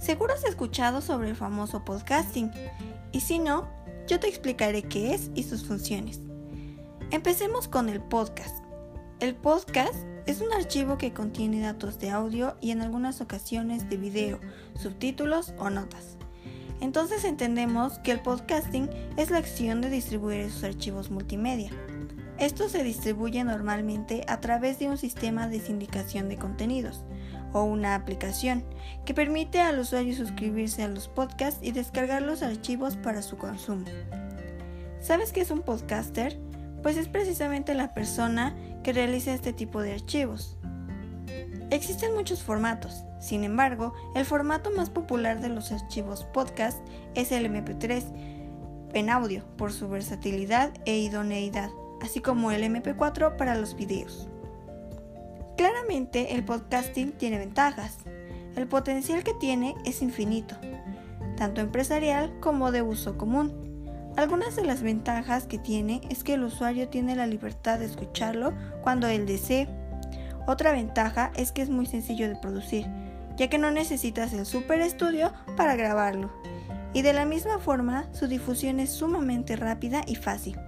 Seguro has escuchado sobre el famoso podcasting, y si no, yo te explicaré qué es y sus funciones. Empecemos con el podcast. El podcast es un archivo que contiene datos de audio y en algunas ocasiones de video, subtítulos o notas. Entonces entendemos que el podcasting es la acción de distribuir esos archivos multimedia. Esto se distribuye normalmente a través de un sistema de sindicación de contenidos, o una aplicación que permite al usuario suscribirse a los podcasts y descargar los archivos para su consumo. ¿Sabes qué es un podcaster? Pues es precisamente la persona que realiza este tipo de archivos. Existen muchos formatos, sin embargo, el formato más popular de los archivos podcast es el MP3 en audio por su versatilidad e idoneidad, así como el MP4 para los videos. Claramente el podcasting tiene ventajas. El potencial que tiene es infinito, tanto empresarial como de uso común. Algunas de las ventajas que tiene es que el usuario tiene la libertad de escucharlo cuando él desee. Otra ventaja es que es muy sencillo de producir, ya que no necesitas el super estudio para grabarlo. Y de la misma forma, su difusión es sumamente rápida y fácil.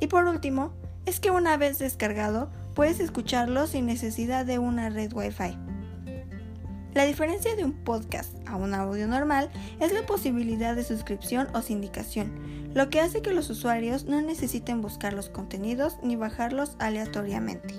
Y por último, es que una vez descargado, puedes escucharlo sin necesidad de una red Wi-Fi. La diferencia de un podcast a un audio normal es la posibilidad de suscripción o sindicación, lo que hace que los usuarios no necesiten buscar los contenidos ni bajarlos aleatoriamente.